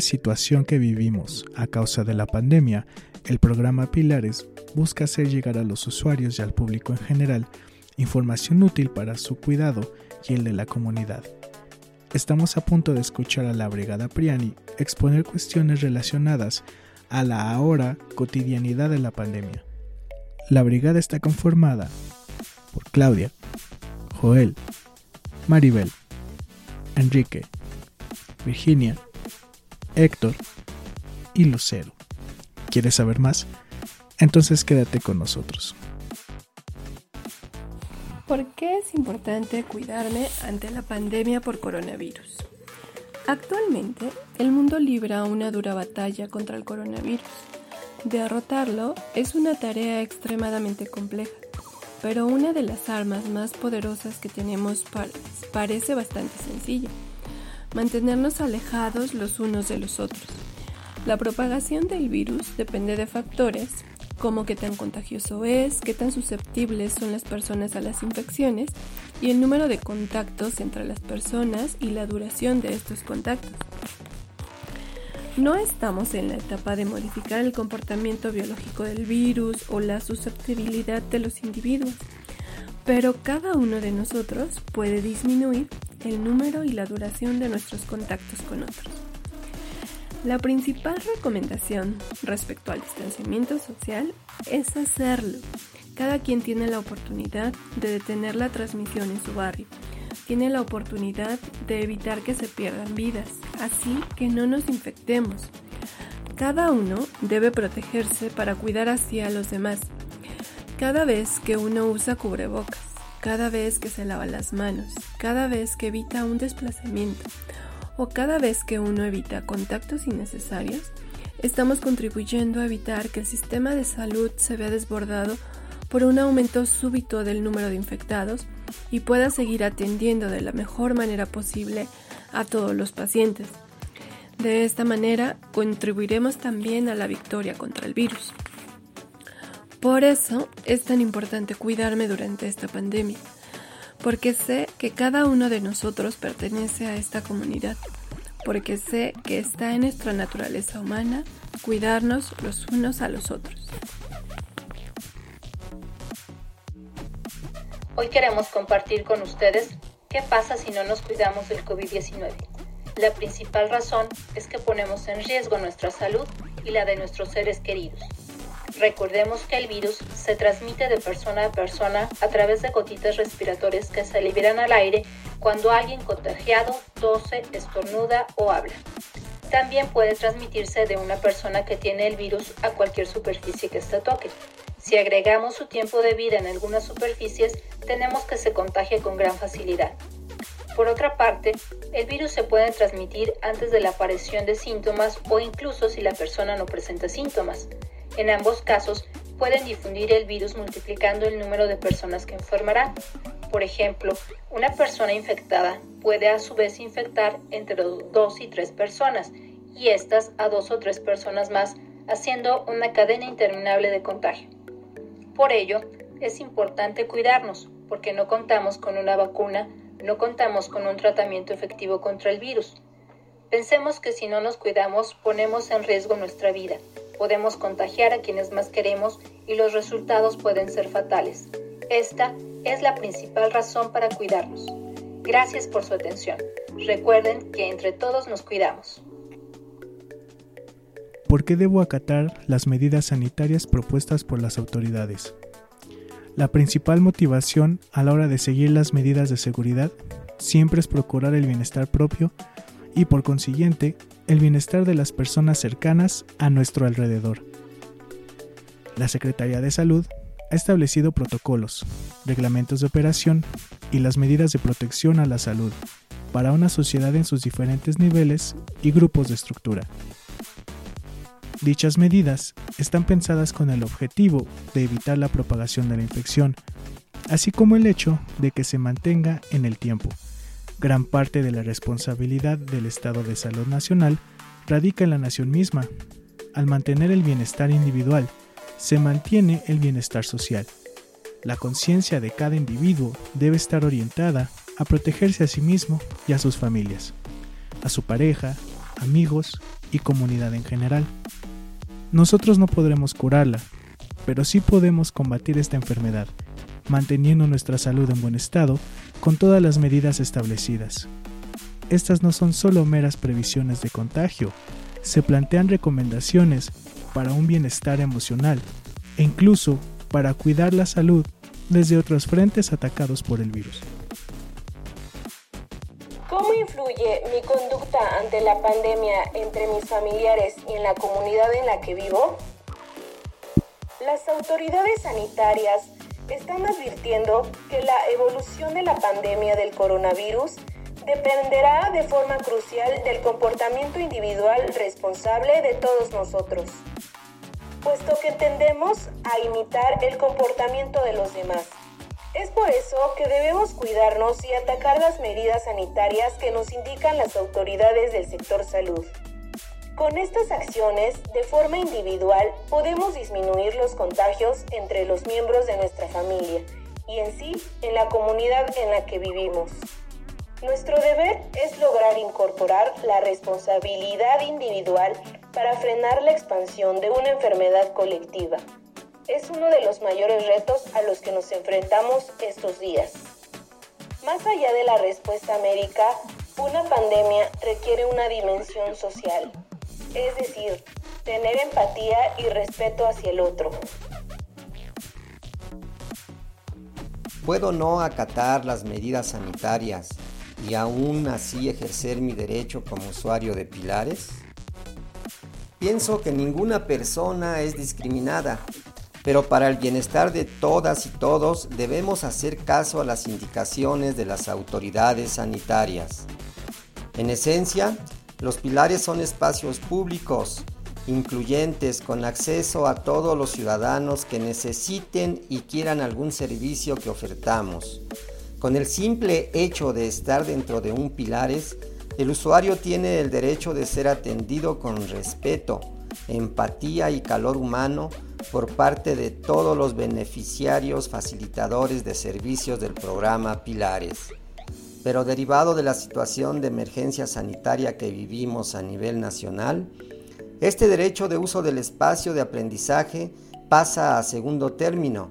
situación que vivimos a causa de la pandemia, el programa Pilares busca hacer llegar a los usuarios y al público en general información útil para su cuidado y el de la comunidad. Estamos a punto de escuchar a la Brigada Priani exponer cuestiones relacionadas a la ahora cotidianidad de la pandemia. La brigada está conformada por Claudia, Joel, Maribel, Enrique, Virginia, Héctor y Lucero. ¿Quieres saber más? Entonces quédate con nosotros. ¿Por qué es importante cuidarme ante la pandemia por coronavirus? Actualmente, el mundo libra una dura batalla contra el coronavirus. Derrotarlo es una tarea extremadamente compleja, pero una de las armas más poderosas que tenemos parece bastante sencilla mantenernos alejados los unos de los otros. La propagación del virus depende de factores como qué tan contagioso es, qué tan susceptibles son las personas a las infecciones y el número de contactos entre las personas y la duración de estos contactos. No estamos en la etapa de modificar el comportamiento biológico del virus o la susceptibilidad de los individuos, pero cada uno de nosotros puede disminuir el número y la duración de nuestros contactos con otros. La principal recomendación respecto al distanciamiento social es hacerlo. Cada quien tiene la oportunidad de detener la transmisión en su barrio. Tiene la oportunidad de evitar que se pierdan vidas, así que no nos infectemos. Cada uno debe protegerse para cuidar así a los demás. Cada vez que uno usa cubrebocas, cada vez que se lava las manos, cada vez que evita un desplazamiento o cada vez que uno evita contactos innecesarios, estamos contribuyendo a evitar que el sistema de salud se vea desbordado por un aumento súbito del número de infectados y pueda seguir atendiendo de la mejor manera posible a todos los pacientes. De esta manera contribuiremos también a la victoria contra el virus. Por eso es tan importante cuidarme durante esta pandemia, porque sé que cada uno de nosotros pertenece a esta comunidad, porque sé que está en nuestra naturaleza humana cuidarnos los unos a los otros. Hoy queremos compartir con ustedes qué pasa si no nos cuidamos del COVID-19. La principal razón es que ponemos en riesgo nuestra salud y la de nuestros seres queridos. Recordemos que el virus se transmite de persona a persona a través de gotitas respiratorias que se liberan al aire cuando alguien contagiado tose, estornuda o habla. También puede transmitirse de una persona que tiene el virus a cualquier superficie que ésta toque. Si agregamos su tiempo de vida en algunas superficies, tenemos que se contagie con gran facilidad. Por otra parte, el virus se puede transmitir antes de la aparición de síntomas o incluso si la persona no presenta síntomas. En ambos casos, pueden difundir el virus multiplicando el número de personas que enfermarán. Por ejemplo, una persona infectada puede a su vez infectar entre dos y tres personas y estas a dos o tres personas más, haciendo una cadena interminable de contagio. Por ello, es importante cuidarnos, porque no contamos con una vacuna, no contamos con un tratamiento efectivo contra el virus. Pensemos que si no nos cuidamos, ponemos en riesgo nuestra vida podemos contagiar a quienes más queremos y los resultados pueden ser fatales. Esta es la principal razón para cuidarnos. Gracias por su atención. Recuerden que entre todos nos cuidamos. ¿Por qué debo acatar las medidas sanitarias propuestas por las autoridades? La principal motivación a la hora de seguir las medidas de seguridad siempre es procurar el bienestar propio y por consiguiente el bienestar de las personas cercanas a nuestro alrededor. La Secretaría de Salud ha establecido protocolos, reglamentos de operación y las medidas de protección a la salud para una sociedad en sus diferentes niveles y grupos de estructura. Dichas medidas están pensadas con el objetivo de evitar la propagación de la infección, así como el hecho de que se mantenga en el tiempo. Gran parte de la responsabilidad del Estado de Salud Nacional radica en la nación misma. Al mantener el bienestar individual, se mantiene el bienestar social. La conciencia de cada individuo debe estar orientada a protegerse a sí mismo y a sus familias, a su pareja, amigos y comunidad en general. Nosotros no podremos curarla, pero sí podemos combatir esta enfermedad, manteniendo nuestra salud en buen estado con todas las medidas establecidas. Estas no son solo meras previsiones de contagio, se plantean recomendaciones para un bienestar emocional e incluso para cuidar la salud desde otros frentes atacados por el virus. ¿Cómo influye mi conducta ante la pandemia entre mis familiares y en la comunidad en la que vivo? Las autoridades sanitarias están advirtiendo que la evolución de la pandemia del coronavirus dependerá de forma crucial del comportamiento individual responsable de todos nosotros, puesto que tendemos a imitar el comportamiento de los demás. Es por eso que debemos cuidarnos y atacar las medidas sanitarias que nos indican las autoridades del sector salud. Con estas acciones, de forma individual, podemos disminuir los contagios entre los miembros de nuestra familia y en sí en la comunidad en la que vivimos. Nuestro deber es lograr incorporar la responsabilidad individual para frenar la expansión de una enfermedad colectiva. Es uno de los mayores retos a los que nos enfrentamos estos días. Más allá de la respuesta médica, una pandemia requiere una dimensión social, es decir, tener empatía y respeto hacia el otro. Puedo no acatar las medidas sanitarias y aún así ejercer mi derecho como usuario de pilares? Pienso que ninguna persona es discriminada, pero para el bienestar de todas y todos debemos hacer caso a las indicaciones de las autoridades sanitarias. En esencia, los pilares son espacios públicos, incluyentes, con acceso a todos los ciudadanos que necesiten y quieran algún servicio que ofertamos. Con el simple hecho de estar dentro de un pilares, el usuario tiene el derecho de ser atendido con respeto, empatía y calor humano por parte de todos los beneficiarios facilitadores de servicios del programa Pilares. Pero derivado de la situación de emergencia sanitaria que vivimos a nivel nacional, este derecho de uso del espacio de aprendizaje pasa a segundo término,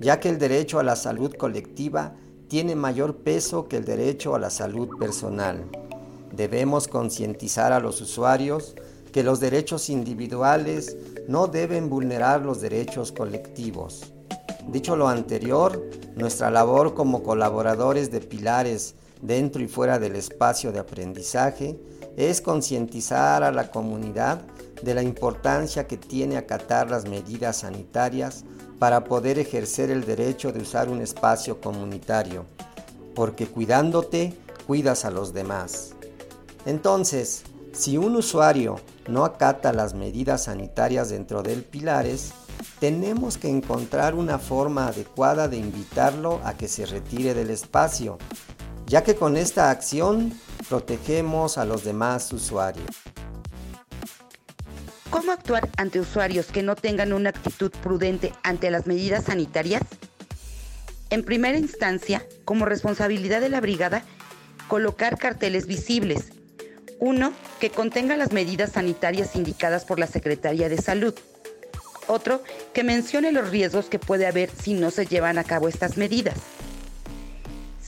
ya que el derecho a la salud colectiva tiene mayor peso que el derecho a la salud personal. Debemos concientizar a los usuarios que los derechos individuales no deben vulnerar los derechos colectivos. Dicho lo anterior, nuestra labor como colaboradores de pilares dentro y fuera del espacio de aprendizaje es concientizar a la comunidad de la importancia que tiene acatar las medidas sanitarias para poder ejercer el derecho de usar un espacio comunitario, porque cuidándote, cuidas a los demás. Entonces, si un usuario no acata las medidas sanitarias dentro del Pilares, tenemos que encontrar una forma adecuada de invitarlo a que se retire del espacio, ya que con esta acción protegemos a los demás usuarios. ¿Cómo actuar ante usuarios que no tengan una actitud prudente ante las medidas sanitarias? En primera instancia, como responsabilidad de la brigada, colocar carteles visibles. Uno, que contenga las medidas sanitarias indicadas por la Secretaría de Salud. Otro, que mencione los riesgos que puede haber si no se llevan a cabo estas medidas.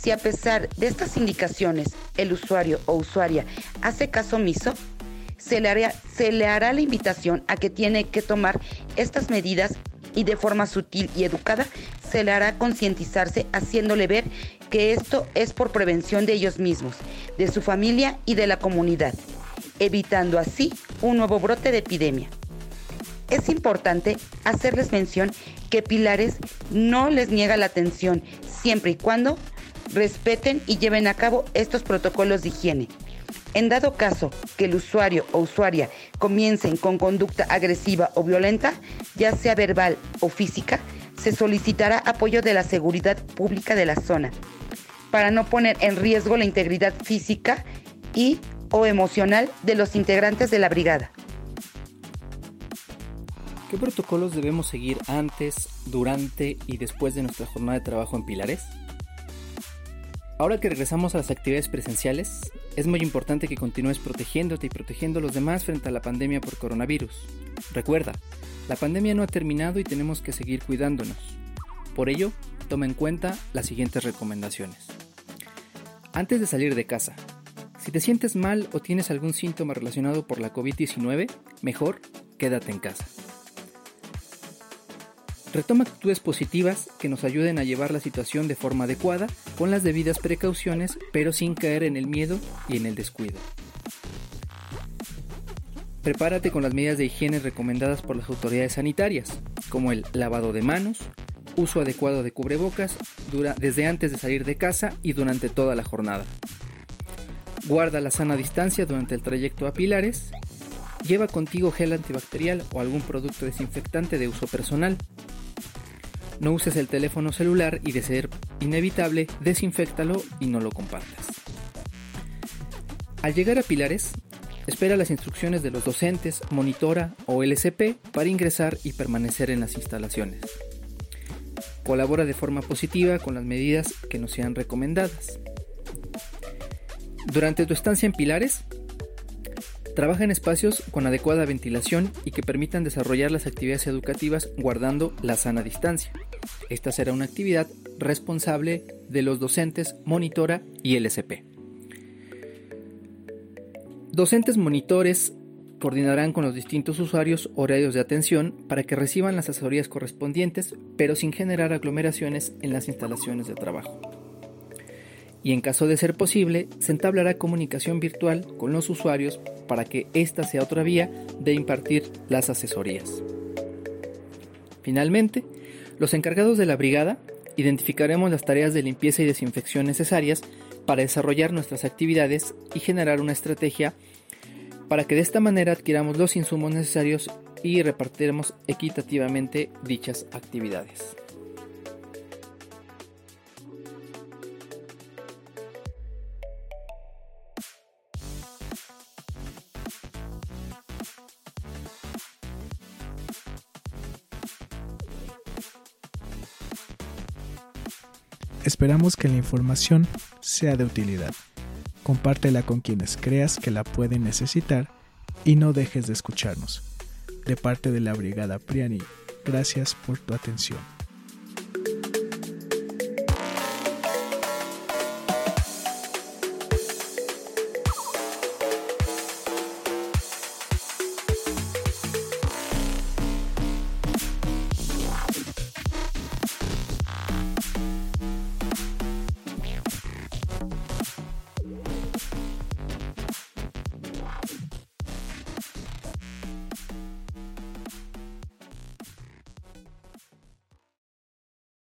Si a pesar de estas indicaciones el usuario o usuaria hace caso omiso, se le, hará la invitación a que tiene que tomar estas medidas y de forma sutil y educada se le hará concientizarse haciéndole ver que esto es por prevención de ellos mismos, de su familia y de la comunidad, evitando así un nuevo brote de epidemia. Es importante hacerles mención que Pilares no les niega la atención siempre y cuando respeten y lleven a cabo estos protocolos de higiene. En dado caso que el usuario o usuaria comiencen con conducta agresiva o violenta, ya sea verbal o física, se solicitará apoyo de la seguridad pública de la zona para no poner en riesgo la integridad física y o emocional de los integrantes de la brigada. ¿Qué protocolos debemos seguir antes, durante y después de nuestra jornada de trabajo en Pilares? Ahora que regresamos a las actividades presenciales, es muy importante que continúes protegiéndote y protegiendo a los demás frente a la pandemia por coronavirus. Recuerda, la pandemia no ha terminado y tenemos que seguir cuidándonos. Por ello, toma en cuenta las siguientes recomendaciones. Antes de salir de casa, si te sientes mal o tienes algún síntoma relacionado por la COVID-19, mejor quédate en casa. Retoma actitudes positivas que nos ayuden a llevar la situación de forma adecuada, con las debidas precauciones, pero sin caer en el miedo y en el descuido. Prepárate con las medidas de higiene recomendadas por las autoridades sanitarias, como el lavado de manos, uso adecuado de cubrebocas desde antes de salir de casa y durante toda la jornada. Guarda la sana distancia durante el trayecto a Pilares. Lleva contigo gel antibacterial o algún producto desinfectante de uso personal. No uses el teléfono celular y de ser inevitable, desinfectalo y no lo compartas. Al llegar a Pilares, espera las instrucciones de los docentes, monitora o LCP para ingresar y permanecer en las instalaciones. Colabora de forma positiva con las medidas que nos sean recomendadas. Durante tu estancia en Pilares, Trabaja en espacios con adecuada ventilación y que permitan desarrollar las actividades educativas guardando la sana distancia. Esta será una actividad responsable de los docentes, monitora y LSP. Docentes monitores coordinarán con los distintos usuarios horarios de atención para que reciban las asesorías correspondientes, pero sin generar aglomeraciones en las instalaciones de trabajo y en caso de ser posible, se entablará comunicación virtual con los usuarios para que esta sea otra vía de impartir las asesorías. Finalmente, los encargados de la brigada identificaremos las tareas de limpieza y desinfección necesarias para desarrollar nuestras actividades y generar una estrategia para que de esta manera adquiramos los insumos necesarios y repartiremos equitativamente dichas actividades. Esperamos que la información sea de utilidad. Compártela con quienes creas que la pueden necesitar y no dejes de escucharnos. De parte de la Brigada Priani, gracias por tu atención.